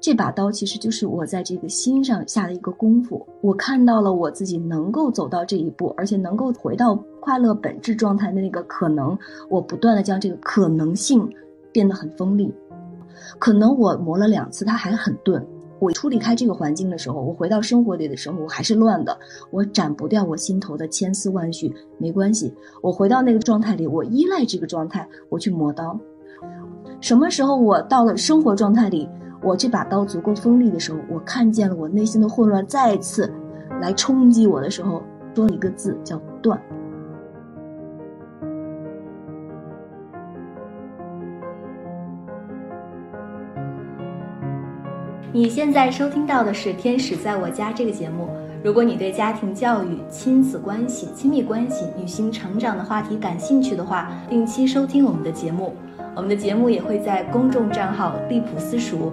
这把刀其实就是我在这个心上下的一个功夫。我看到了我自己能够走到这一步，而且能够回到快乐本质状态的那个可能。我不断的将这个可能性变得很锋利。可能我磨了两次，它还很钝。我出离开这个环境的时候，我回到生活里的时候，我还是乱的。我斩不掉我心头的千丝万绪，没关系。我回到那个状态里，我依赖这个状态，我去磨刀。什么时候我到了生活状态里，我这把刀足够锋利的时候，我看见了我内心的混乱再次来冲击我的时候，说一个字叫断。你现在收听到的是《天使在我家》这个节目。如果你对家庭教育、亲子关系、亲密关系、女性成长的话题感兴趣的话，定期收听我们的节目。我们的节目也会在公众账号“利普私塾”、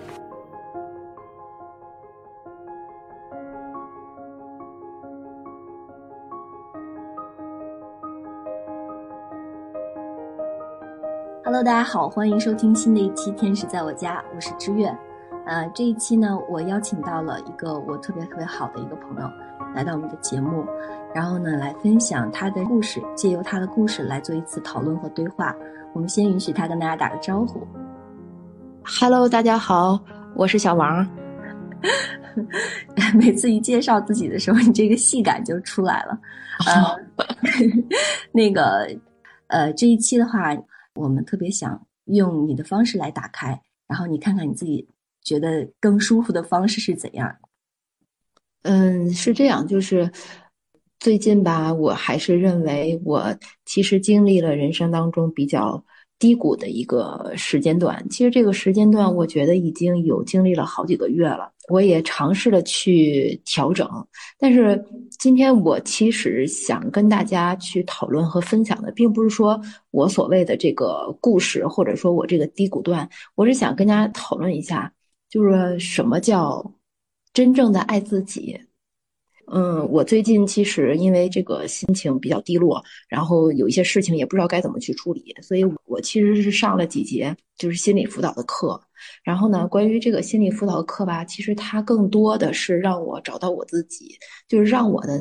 Hello，大家好，欢迎收听新的一期《天使在我家》，我是知月。呃，这一期呢，我邀请到了一个我特别特别好的一个朋友来到我们的节目。然后呢，来分享他的故事，借由他的故事来做一次讨论和对话。我们先允许他跟大家打个招呼。Hello，大家好，我是小王。每次一介绍自己的时候，你这个戏感就出来了。呃 那个，呃，这一期的话，我们特别想用你的方式来打开，然后你看看你自己觉得更舒服的方式是怎样。嗯，是这样，就是。最近吧，我还是认为我其实经历了人生当中比较低谷的一个时间段。其实这个时间段，我觉得已经有经历了好几个月了。我也尝试了去调整，但是今天我其实想跟大家去讨论和分享的，并不是说我所谓的这个故事，或者说我这个低谷段，我是想跟大家讨论一下，就是什么叫真正的爱自己。嗯，我最近其实因为这个心情比较低落，然后有一些事情也不知道该怎么去处理，所以我其实是上了几节就是心理辅导的课。然后呢，关于这个心理辅导的课吧，其实它更多的是让我找到我自己，就是让我的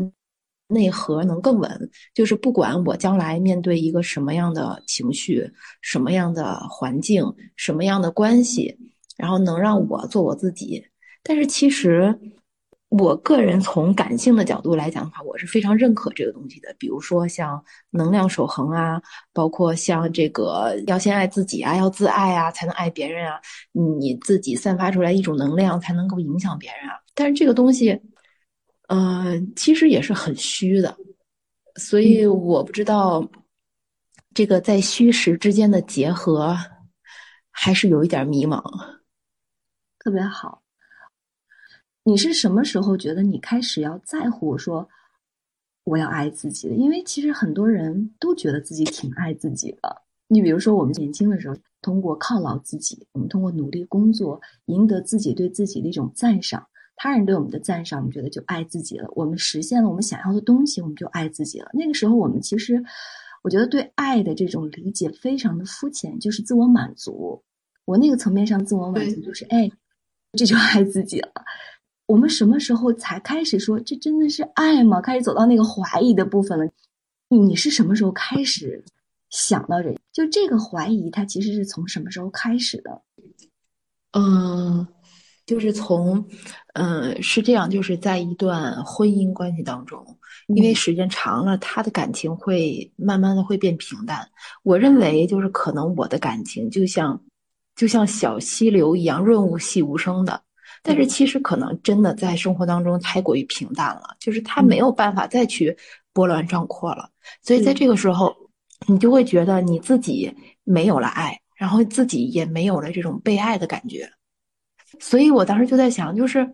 内核能更稳。就是不管我将来面对一个什么样的情绪、什么样的环境、什么样的关系，然后能让我做我自己。但是其实。我个人从感性的角度来讲的话，我是非常认可这个东西的。比如说像能量守恒啊，包括像这个要先爱自己啊，要自爱啊，才能爱别人啊。你自己散发出来一种能量，才能够影响别人啊。但是这个东西，呃，其实也是很虚的。所以我不知道这个在虚实之间的结合，还是有一点迷茫。特别好。你是什么时候觉得你开始要在乎说我要爱自己的？因为其实很多人都觉得自己挺爱自己的。你比如说，我们年轻的时候，通过犒劳自己，我们通过努力工作，赢得自己对自己的一种赞赏，他人对我们的赞赏，我们觉得就爱自己了。我们实现了我们想要的东西，我们就爱自己了。那个时候，我们其实，我觉得对爱的这种理解非常的肤浅，就是自我满足。我那个层面上自我满足就是，哎，这就爱自己了。我们什么时候才开始说这真的是爱吗？开始走到那个怀疑的部分了。你是什么时候开始想到这？就这个怀疑，它其实是从什么时候开始的？嗯，就是从，嗯，是这样，就是在一段婚姻关系当中，因为时间长了，他的感情会慢慢的会变平淡。我认为，就是可能我的感情就像，就像小溪流一样润物细无声的。但是其实可能真的在生活当中太过于平淡了，就是他没有办法再去波澜壮阔了，所以在这个时候，你就会觉得你自己没有了爱，然后自己也没有了这种被爱的感觉。所以我当时就在想，就是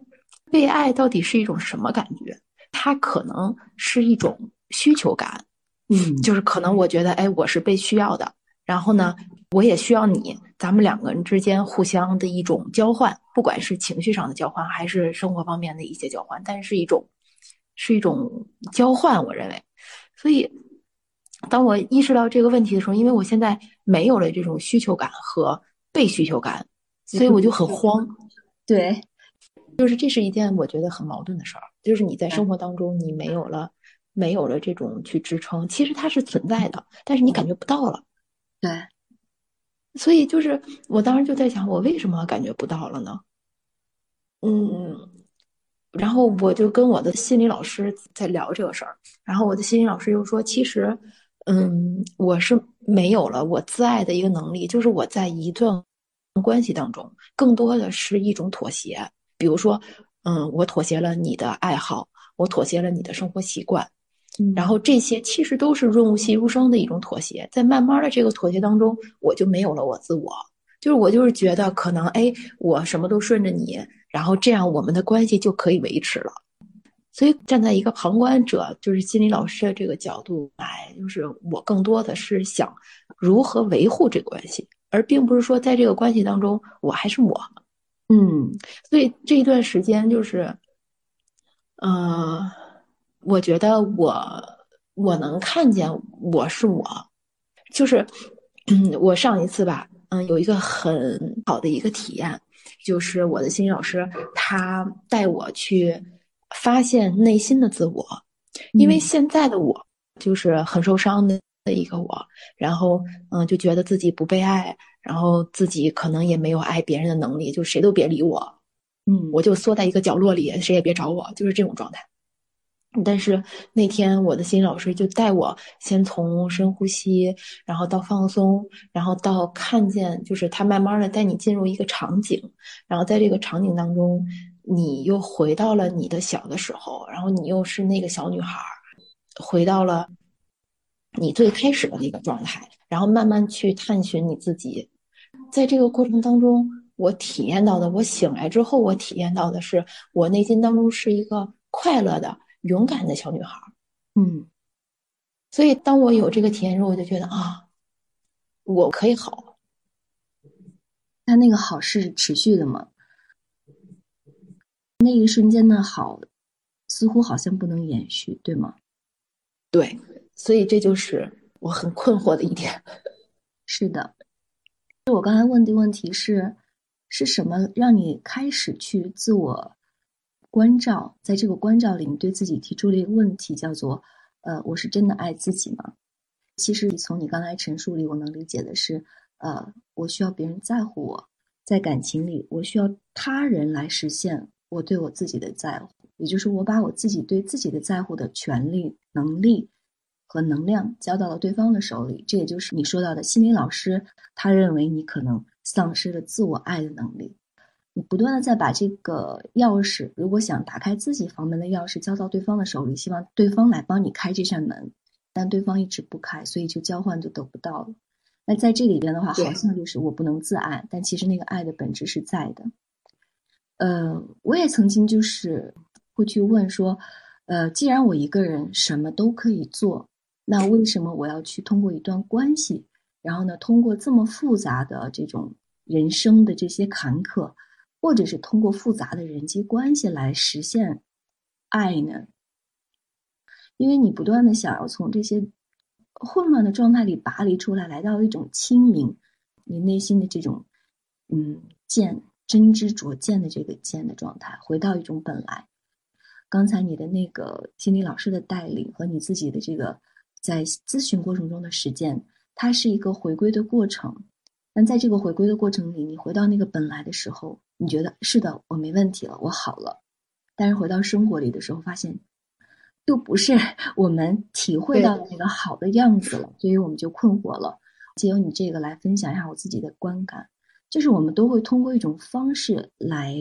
被爱到底是一种什么感觉？它可能是一种需求感，嗯，就是可能我觉得，哎，我是被需要的，然后呢，我也需要你，咱们两个人之间互相的一种交换，不管是情绪上的交换，还是生活方面的一些交换，但是一种是一种交换，我认为。所以，当我意识到这个问题的时候，因为我现在没有了这种需求感和被需求感，所以我就很慌。对，就是这是一件我觉得很矛盾的事儿，就是你在生活当中你没有了。没有了这种去支撑，其实它是存在的，但是你感觉不到了。对，所以就是我当时就在想，我为什么感觉不到了呢？嗯，然后我就跟我的心理老师在聊这个事儿，然后我的心理老师又说，其实，嗯，我是没有了我自爱的一个能力，就是我在一段关系当中，更多的是一种妥协，比如说，嗯，我妥协了你的爱好，我妥协了你的生活习惯。然后这些其实都是润物细无声的一种妥协，在慢慢的这个妥协当中，我就没有了我自我，就是我就是觉得可能哎，我什么都顺着你，然后这样我们的关系就可以维持了。所以站在一个旁观者，就是心理老师的这个角度来，就是我更多的是想如何维护这个关系，而并不是说在这个关系当中我还是我。嗯，所以这一段时间就是，嗯。我觉得我我能看见我是我，就是，嗯，我上一次吧，嗯，有一个很好的一个体验，就是我的心理老师他带我去发现内心的自我，因为现在的我就是很受伤的的一个我，然后嗯，就觉得自己不被爱，然后自己可能也没有爱别人的能力，就谁都别理我，嗯，我就缩在一个角落里，谁也别找我，就是这种状态。但是那天我的心理老师就带我先从深呼吸，然后到放松，然后到看见，就是他慢慢的带你进入一个场景，然后在这个场景当中，你又回到了你的小的时候，然后你又是那个小女孩，回到了你最开始的那个状态，然后慢慢去探寻你自己。在这个过程当中，我体验到的，我醒来之后，我体验到的是，我内心当中是一个快乐的。勇敢的小女孩，嗯，所以当我有这个体验之后，我就觉得啊，我可以好。他那个好是持续的吗？那一瞬间的好，似乎好像不能延续，对吗？对，所以这就是我很困惑的一点。是的，我刚才问的问题是，是什么让你开始去自我？关照，在这个关照里，你对自己提出了一个问题，叫做：“呃，我是真的爱自己吗？”其实，从你刚才陈述里，我能理解的是，呃，我需要别人在乎我，在感情里，我需要他人来实现我对我自己的在乎，也就是我把我自己对自己的在乎的权利、能力和能量交到了对方的手里。这也就是你说到的心理老师，他认为你可能丧失了自我爱的能力。你不断的在把这个钥匙，如果想打开自己房门的钥匙交到对方的手里，希望对方来帮你开这扇门，但对方一直不开，所以就交换就得不到了。那在这里边的话，好像就是我不能自爱，但其实那个爱的本质是在的。呃，我也曾经就是会去问说，呃，既然我一个人什么都可以做，那为什么我要去通过一段关系，然后呢，通过这么复杂的这种人生的这些坎坷？或者是通过复杂的人际关系来实现爱呢？因为你不断的想要从这些混乱的状态里拔离出来，来到一种清明，你内心的这种嗯见真知灼见的这个见的状态，回到一种本来。刚才你的那个心理老师的带领和你自己的这个在咨询过程中的实践，它是一个回归的过程。但在这个回归的过程里，你回到那个本来的时候，你觉得是的，我没问题了，我好了。但是回到生活里的时候，发现又不是 我们体会到的那个好的样子了，所以我们就困惑了。借由你这个来分享一下我自己的观感，就是我们都会通过一种方式来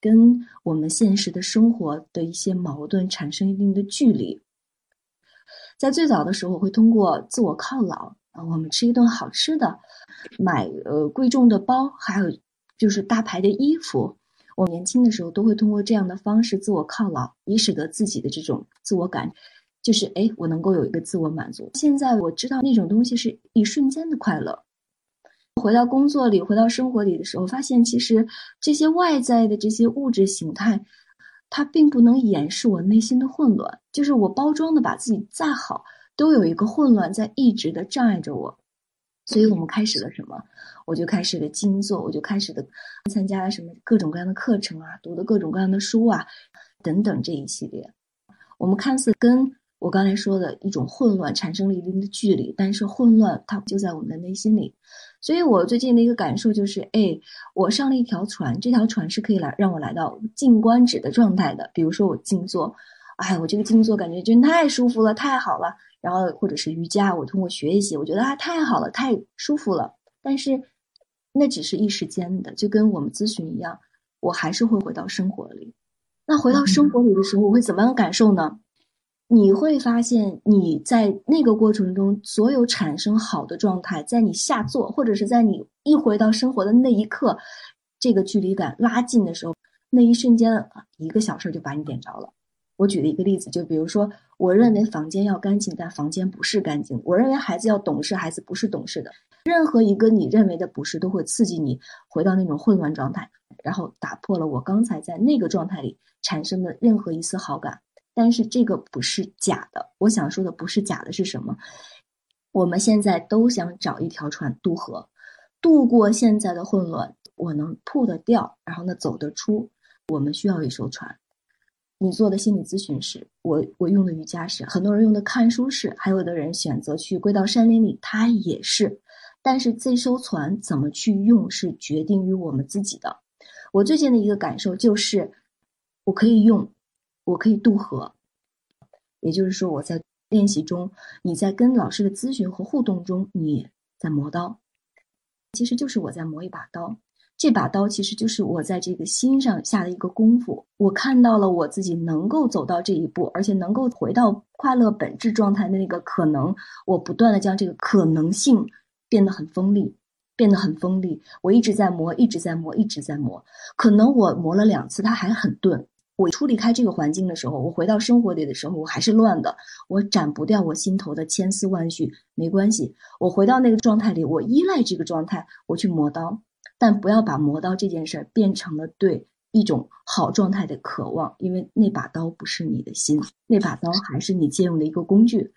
跟我们现实的生活的一些矛盾产生一定的距离。在最早的时候，我会通过自我犒劳。啊，我们吃一顿好吃的，买呃贵重的包，还有就是大牌的衣服。我年轻的时候都会通过这样的方式自我犒劳，以使得自己的这种自我感就是哎，我能够有一个自我满足。现在我知道那种东西是一瞬间的快乐。回到工作里，回到生活里的时候，发现其实这些外在的这些物质形态，它并不能掩饰我内心的混乱。就是我包装的把自己再好，都有一个混乱在一直的障碍着我。所以我们开始了什么？我就开始了静坐，我就开始的参加了什么各种各样的课程啊，读的各种各样的书啊，等等这一系列。我们看似跟我刚才说的一种混乱产生了一定的距离，但是混乱它就在我们的内心里。所以我最近的一个感受就是，哎，我上了一条船，这条船是可以来让我来到静观止的状态的。比如说我静坐，哎，我这个静坐感觉真太舒服了，太好了。然后或者是瑜伽，我通过学习，我觉得啊太好了，太舒服了。但是那只是一时间的，就跟我们咨询一样，我还是会回到生活里。那回到生活里的时候，我会怎么样感受呢？你会发现，你在那个过程中，所有产生好的状态，在你下坐，或者是在你一回到生活的那一刻，这个距离感拉近的时候，那一瞬间，一个小事就把你点着了。我举了一个例子，就比如说，我认为房间要干净，但房间不是干净；我认为孩子要懂事，孩子不是懂事的。任何一个你认为的不是，都会刺激你回到那种混乱状态，然后打破了我刚才在那个状态里产生的任何一丝好感。但是这个不是假的，我想说的不是假的是什么？我们现在都想找一条船渡河，渡过现在的混乱。我能吐得掉，然后呢走得出。我们需要一艘船。你做的心理咨询是，我我用的瑜伽是，很多人用的看书是，还有的人选择去归到山林里，他也是。但是这艘船怎么去用，是决定于我们自己的。我最近的一个感受就是，我可以用。我可以渡河，也就是说，我在练习中，你在跟老师的咨询和互动中，你在磨刀，其实就是我在磨一把刀。这把刀其实就是我在这个心上下的一个功夫。我看到了我自己能够走到这一步，而且能够回到快乐本质状态的那个可能。我不断的将这个可能性变得很锋利，变得很锋利。我一直在磨，一直在磨，一直在磨。可能我磨了两次，它还很钝。我出离开这个环境的时候，我回到生活里的时候，我还是乱的。我斩不掉我心头的千丝万绪，没关系。我回到那个状态里，我依赖这个状态，我去磨刀，但不要把磨刀这件事儿变成了对一种好状态的渴望，因为那把刀不是你的心，那把刀还是你借用的一个工具。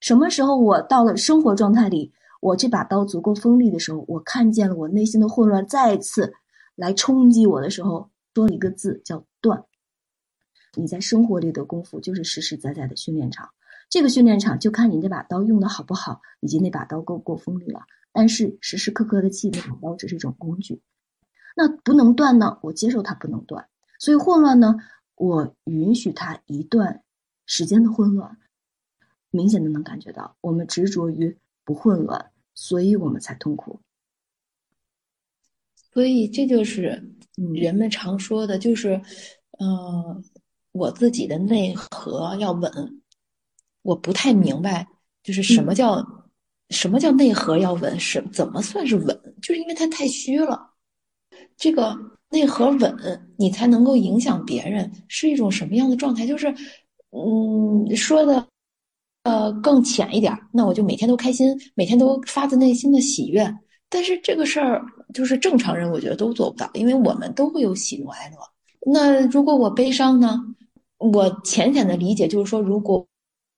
什么时候我到了生活状态里，我这把刀足够锋利的时候，我看见了我内心的混乱再次来冲击我的时候，说了一个字叫断。你在生活里的功夫就是实实在在的训练场，这个训练场就看你那把刀用的好不好，以及那把刀够不够锋利了。但是时时刻刻的记，那把刀只是一种工具。那不能断呢？我接受它不能断。所以混乱呢，我允许它一段时间的混乱。明显的能感觉到，我们执着于不混乱，所以我们才痛苦。所以这就是人们常说的，就是，呃。我自己的内核要稳，我不太明白，就是什么叫什么叫内核要稳，是怎么算是稳？就是因为它太虚了。这个内核稳，你才能够影响别人，是一种什么样的状态？就是，嗯，说的呃更浅一点，那我就每天都开心，每天都发自内心的喜悦。但是这个事儿，就是正常人我觉得都做不到，因为我们都会有喜怒哀乐。那如果我悲伤呢？我浅浅的理解就是说，如果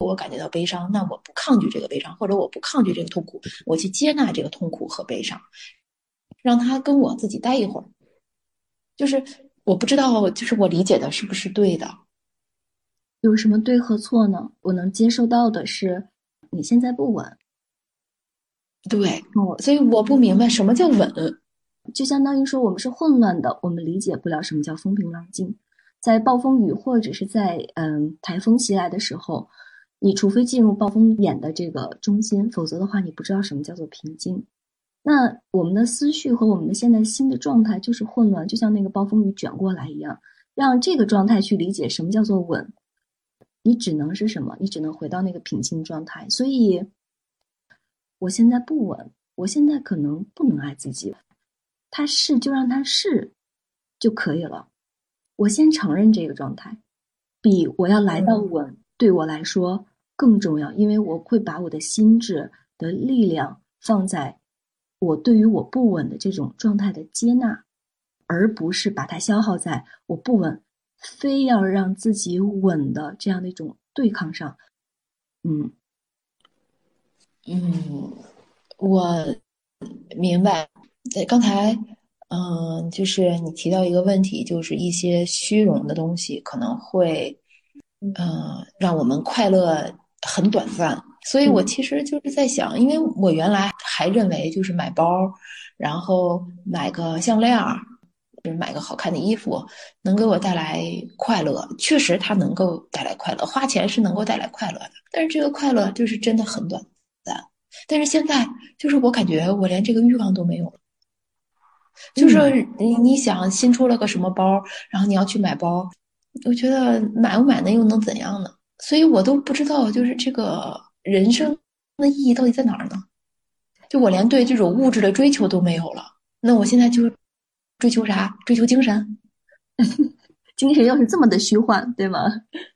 我感觉到悲伤，那我不抗拒这个悲伤，或者我不抗拒这个痛苦，我去接纳这个痛苦和悲伤，让他跟我自己待一会儿。就是我不知道，就是我理解的是不是对的？有什么对和错呢？我能接受到的是，你现在不稳。对，所以我不明白什么叫稳，就相当于说我们是混乱的，我们理解不了什么叫风平浪静。在暴风雨或者是在嗯台风袭来的时候，你除非进入暴风眼的这个中心，否则的话你不知道什么叫做平静。那我们的思绪和我们的现在心的状态就是混乱，就像那个暴风雨卷过来一样。让这个状态去理解什么叫做稳，你只能是什么？你只能回到那个平静状态。所以，我现在不稳，我现在可能不能爱自己。他是就让他是就可以了。我先承认这个状态，比我要来到稳对我来说更重要，因为我会把我的心智的力量放在我对于我不稳的这种状态的接纳，而不是把它消耗在我不稳，非要让自己稳的这样的一种对抗上。嗯嗯，我明白。刚才。嗯，就是你提到一个问题，就是一些虚荣的东西可能会，嗯，让我们快乐很短暂。所以我其实就是在想，因为我原来还认为就是买包，然后买个项链，就是买个好看的衣服，能给我带来快乐。确实，它能够带来快乐，花钱是能够带来快乐的。但是这个快乐就是真的很短暂。但是现在，就是我感觉我连这个欲望都没有了。就是你你想新出了个什么包，然后你要去买包，我觉得买不买那又能怎样呢？所以我都不知道，就是这个人生的意义到底在哪儿呢？就我连对这种物质的追求都没有了，那我现在就追求啥？追求精神？精神要是这么的虚幻，对吗？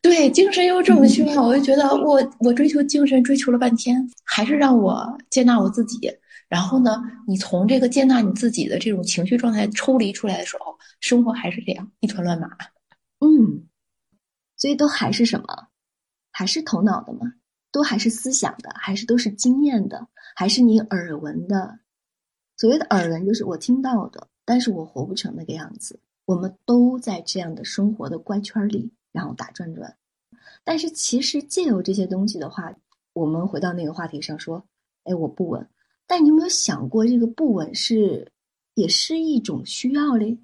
对，精神又这么虚幻，我就觉得我我追求精神追求了半天，还是让我接纳我自己。然后呢，你从这个接纳你自己的这种情绪状态抽离出来的时候，生活还是这样一团乱麻。嗯，所以都还是什么？还是头脑的吗？都还是思想的？还是都是经验的？还是你耳闻的？所谓的耳闻就是我听到的，但是我活不成那个样子。我们都在这样的生活的怪圈里，然后打转转。但是其实借由这些东西的话，我们回到那个话题上说，哎，我不稳。但你有没有想过，这个不稳是也是一种需要嘞？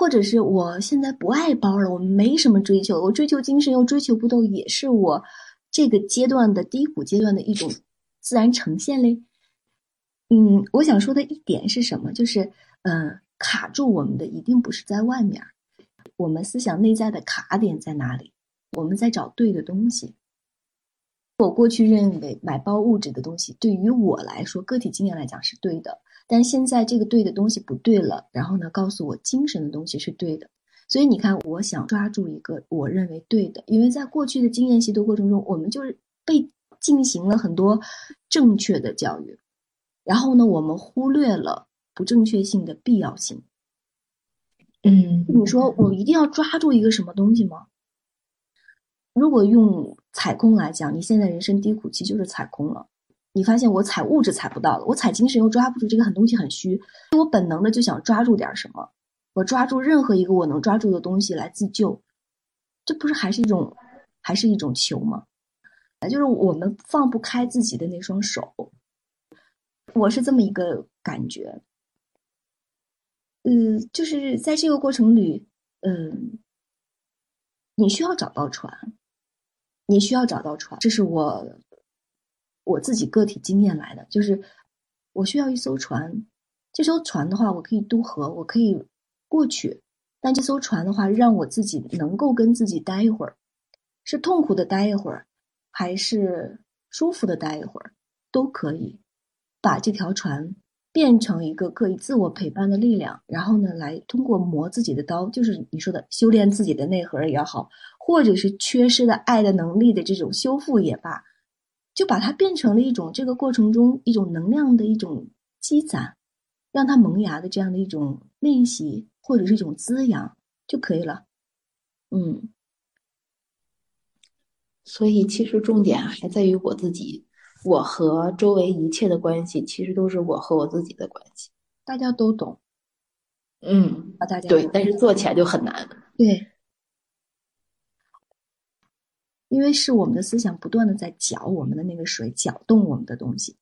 或者是我现在不爱包了，我没什么追求，我追求精神又追求不到，也是我这个阶段的低谷阶段的一种自然呈现嘞？嗯，我想说的一点是什么？就是，嗯，卡住我们的一定不是在外面，我们思想内在的卡点在哪里？我们在找对的东西。我过去认为买包物质的东西对于我来说，个体经验来讲是对的，但现在这个对的东西不对了。然后呢，告诉我精神的东西是对的。所以你看，我想抓住一个我认为对的，因为在过去的经验习得过程中，我们就是被进行了很多正确的教育，然后呢，我们忽略了不正确性的必要性。嗯，你说我一定要抓住一个什么东西吗？如果用踩空来讲，你现在人生低谷期就是踩空了。你发现我踩物质踩不到了，我踩精神又抓不住，这个很东西很虚。我本能的就想抓住点什么，我抓住任何一个我能抓住的东西来自救，这不是还是一种，还是一种求吗？啊就是我们放不开自己的那双手。我是这么一个感觉。嗯，就是在这个过程里，嗯，你需要找到船。你需要找到船，这是我我自己个体经验来的。就是我需要一艘船，这艘船的话，我可以渡河，我可以过去。但这艘船的话，让我自己能够跟自己待一会儿，是痛苦的待一会儿，还是舒服的待一会儿，都可以把这条船变成一个可以自我陪伴的力量。然后呢，来通过磨自己的刀，就是你说的修炼自己的内核也好。或者是缺失的爱的能力的这种修复也罢，就把它变成了一种这个过程中一种能量的一种积攒，让它萌芽的这样的一种练习或者是一种滋养就可以了。嗯，所以其实重点还在于我自己，我和周围一切的关系其实都是我和我自己的关系。大家都懂，嗯，大家对，但是做起来就很难。对。因为是我们的思想不断的在搅我们的那个水，搅动我们的东西，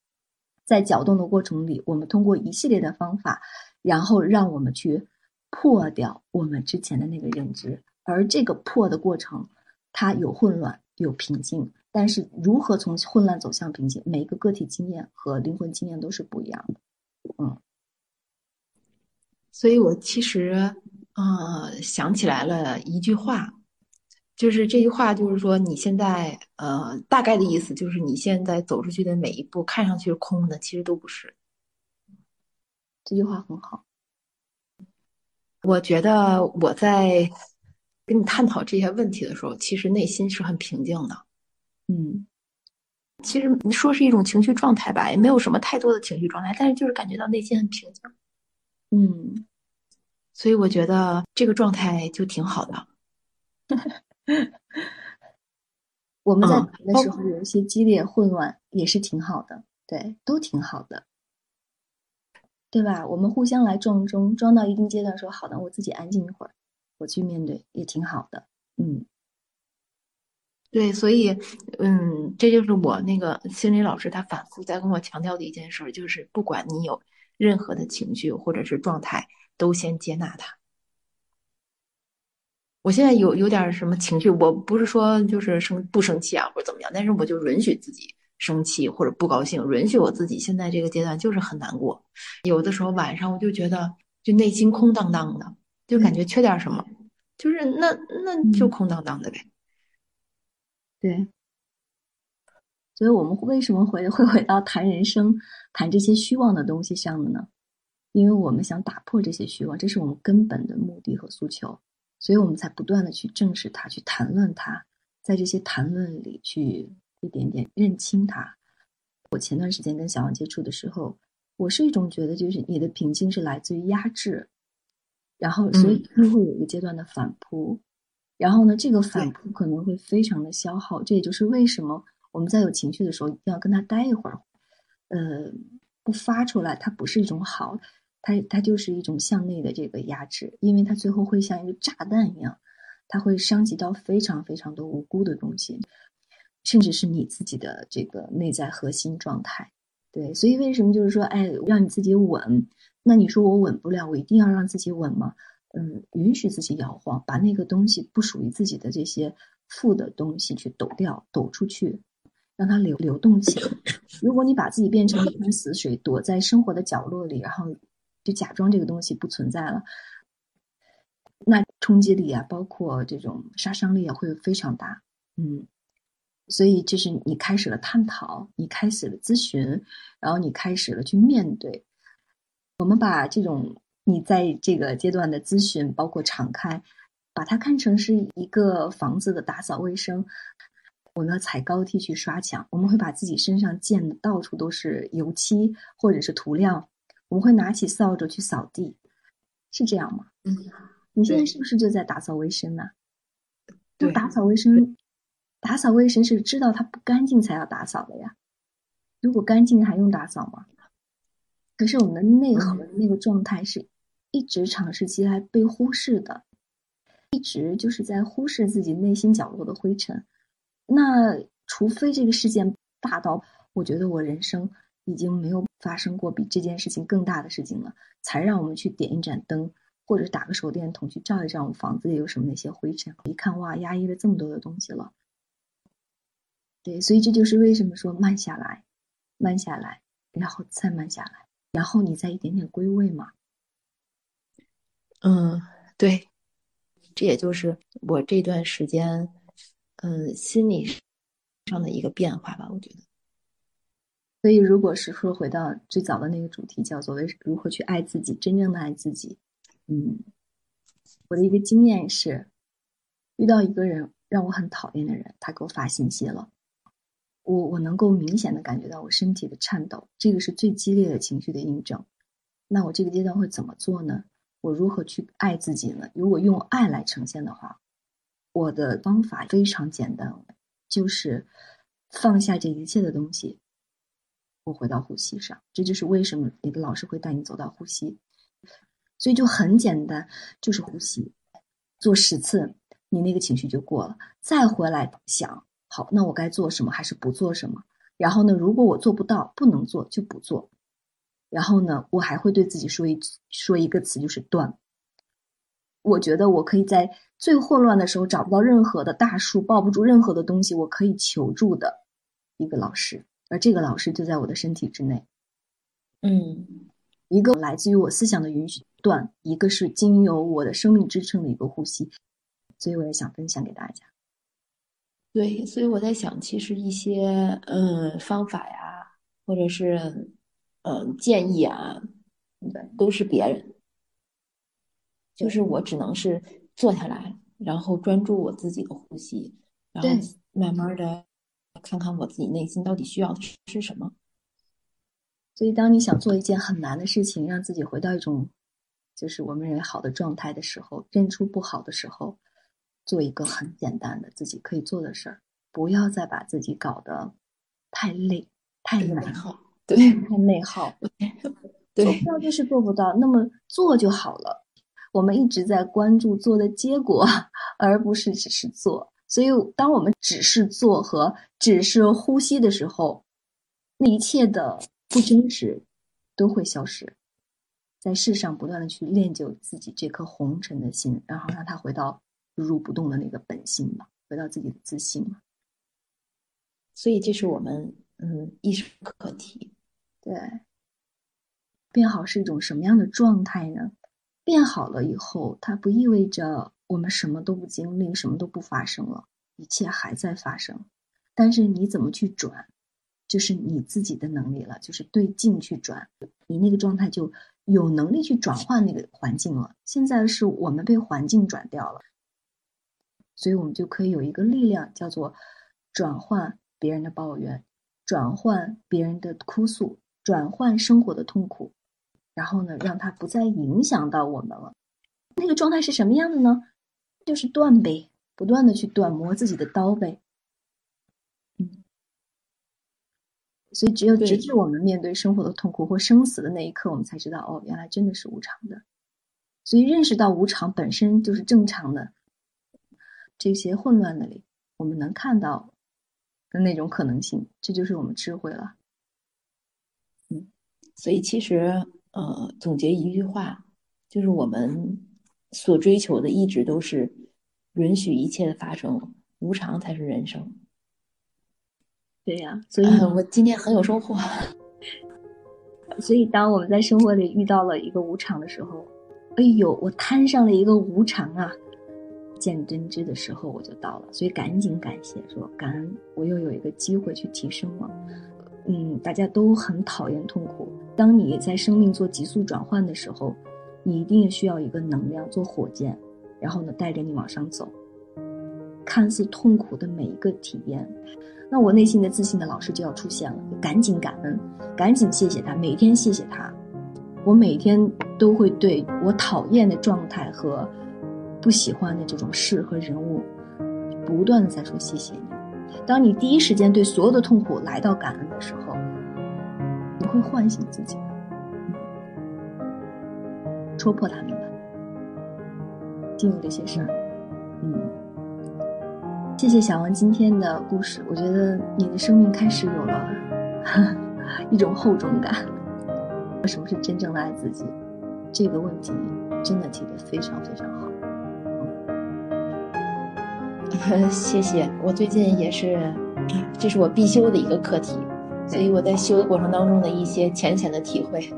在搅动的过程里，我们通过一系列的方法，然后让我们去破掉我们之前的那个认知。而这个破的过程，它有混乱，有平静。但是如何从混乱走向平静，每一个个体经验和灵魂经验都是不一样的。嗯，所以我其实，呃，想起来了一句话。就是这句话，就是说你现在，呃，大概的意思就是你现在走出去的每一步，看上去是空的，其实都不是。这句话很好。我觉得我在跟你探讨这些问题的时候，其实内心是很平静的。嗯，其实你说是一种情绪状态吧，也没有什么太多的情绪状态，但是就是感觉到内心很平静。嗯，所以我觉得这个状态就挺好的。我们在嗯谈的时候有一些激烈混乱，也是挺好的，对，都挺好的，对吧？我们互相来撞钟，撞到一定阶段说好的，我自己安静一会儿，我去面对，也挺好的。嗯对，所以，嗯，这就是我那个心理老师他反复在跟我强调的一件事儿，就是不管你有任何的情绪或者是状态，都先接纳它。我现在有有点什么情绪，我不是说就是生不生气啊或者怎么样，但是我就允许自己生气或者不高兴，允许我自己现在这个阶段就是很难过。有的时候晚上我就觉得就内心空荡荡的，就感觉缺点什么，就是那那就嗯空荡荡的呗。对，所以我们为什么回会回到谈人生、谈这些虚妄的东西上的呢？因为我们想打破这些虚妄，这是我们根本的目的和诉求，所以我们才不断的去正视它，去谈论它，在这些谈论里去一点点认清它。我前段时间跟小王接触的时候，我是一种觉得，就是你的平静是来自于压制，然后所以又会有一个阶段的反扑，然后呢，这个反扑可能会非常的消耗，这也就是为什么我们在有情绪的时候一定要跟他待一会儿，呃，不发出来，它不是一种好，它它就是一种向内的这个压制，因为它最后会像一个炸弹一样，它会伤及到非常非常多无辜的东西，甚至是你自己的这个内在核心状态。对，所以为什么就是说，哎，让你自己稳？那你说我稳不了，我一定要让自己稳吗？嗯，允许自己摇晃，把那个东西不属于自己的这些负的东西去抖掉、抖出去，让它流流动起来。如果你把自己变成一盆死水，躲在生活的角落里，然后就假装这个东西不存在了，那冲击力啊，包括这种杀伤力啊，会非常大。嗯，所以就是你开始了探讨，你开始了咨询，然后你开始了去面对。我们把这种你在这个阶段的咨询，包括敞开，把它看成是一个房子的打扫卫生。我们要踩高梯去刷墙，我们会把自己身上溅的到处都是油漆或者是涂料，我们会拿起扫帚去扫地，是这样吗？嗯，你现在是不是就在打扫卫生呢？那对打扫卫生，打扫卫生是知道它不干净才要打扫的呀。如果干净还用打扫吗？可是我们的内核的那个状态是一直长时期来被忽视的，一直就是在忽视自己内心角落的灰尘。那除非这个事件大到我觉得我人生已经没有发生过比这件事情更大的事情了，才让我们去点一盏灯，或者打个手电筒去照一照我们房子里有什么那些灰尘。一看哇，压抑了这么多的东西了。对，所以这就是为什么说慢下来，慢下来，然后再慢下来，然后你再一点点归位嘛。嗯，对，这也就是我这段时间，嗯，心理上的一个变化吧，我觉得。所以，如果是说回到最早的那个主题，叫做为如何去爱自己，真正的爱自己。嗯，我的一个经验是，遇到一个人让我很讨厌的人，他给我发信息了，我我能够明显的感觉到我身体的颤抖，这个是最激烈的情绪的印证。那我这个阶段会怎么做呢？我如何去爱自己呢？如果用爱来呈现的话，我的方法非常简单，就是放下这一切的东西。回到呼吸上，这就是为什么你的老师会带你走到呼吸，所以就很简单，就是呼吸，做十次，你那个情绪就过了。再回来想，好，那我该做什么，还是不做什么？然后呢，如果我做不到，不能做就不做。然后呢，我还会对自己说一说一个词，就是断。我觉得我可以在最混乱的时候找不到任何的大树，抱不住任何的东西，我可以求助的一个老师。而这个老师就在我的身体之内，嗯一个来自于我思想的允许段，一个是经由我的生命支撑的一个呼吸，所以我也想分享给大家。对，所以我在想，其实一些嗯方法呀，或者是嗯建议啊，都是别人，就是我只能是坐下来，然后专注我自己的呼吸，然后对。慢慢的看看我自己内心到底需要的是什么。所以，当你想做一件很难的事情，让自己回到一种就是我们认为好的状态的时候，认出不好的时候，做一个很简单的自己可以做的事儿，不要再把自己搞得太累、太难耗，对，太内耗。对，做不到就是做不到，那么做就好了。我们一直在关注做的结果，而不是只是做。所以，当我们只是做和只是呼吸的时候，那一切的不真实都会消失。在世上不断的去练就自己这颗红尘的心，然后让它回到如如不动的那个本心嘛，回到自己的自信嘛。所以，这是我们嗯一生课题。对，变好是一种什么样的状态呢？变好了以后，它不意味着。我们什么都不经历，什么都不发生了，一切还在发生。但是你怎么去转，就是你自己的能力了，就是对境去转，你那个状态就有能力去转换那个环境了。现在是我们被环境转掉了，所以我们就可以有一个力量，叫做转换别人的抱怨，转换别人的哭诉，转换生活的痛苦，然后呢，让它不再影响到我们了。那个状态是什么样的呢？就是断呗，不断的去断磨自己的刀呗，嗯，所以只有直至我们面对生活的痛苦或生死的那一刻，我们才知道，哦，原来真的是无常的。所以认识到无常本身就是正常的，这些混乱的里，我们能看到的那种可能性，这就是我们智慧了。嗯，所以其实，呃，总结一句话，就是我们。所追求的一直都是允许一切的发生，无常才是人生。对呀，所以我今天很有收获。所以，当我们在生活里遇到了一个无常的时候，哎呦，我摊上了一个无常啊！见真知的时候，我就到了，所以赶紧感谢，说感恩我又有一个机会去提升了。嗯，大家都很讨厌痛苦，当你在生命做急速转换的时候。你一定需要一个能量做火箭，然后呢带着你往上走。看似痛苦的每一个体验，那我内心的自信的老师就要出现了。赶紧感恩，赶紧谢谢他，每天谢谢他。我每天都会对我讨厌的状态和不喜欢的这种事和人物，不断的在说谢谢你。当你第一时间对所有的痛苦来到感恩的时候，你会唤醒自己。戳破他们吧，进入这些事儿。嗯，谢谢小王今天的故事，我觉得你的生命开始有了 一种厚重感。什么是真正的爱自己？这个问题真的提得非常非常好。谢谢，我最近也是，这是我必修的一个课题，所以我在修的过程当中的一些浅浅的体会。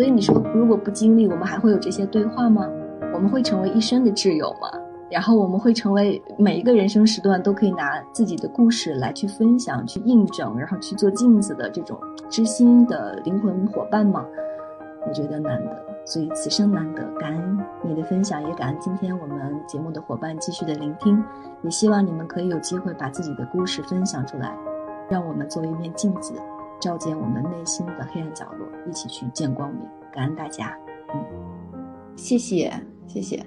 所以你说，如果不经历，我们还会有这些对话吗？我们会成为一生的挚友吗？然后我们会成为每一个人生时段都可以拿自己的故事来去分享、去印证，然后去做镜子的这种知心的灵魂伙伴吗？我觉得难得，所以此生难得，感恩你的分享，也感恩今天我们节目的伙伴继续的聆听，也希望你们可以有机会把自己的故事分享出来，让我们作为一面镜子。照见我们内心的黑暗角落，一起去见光明。感恩大家，嗯，谢谢，谢谢。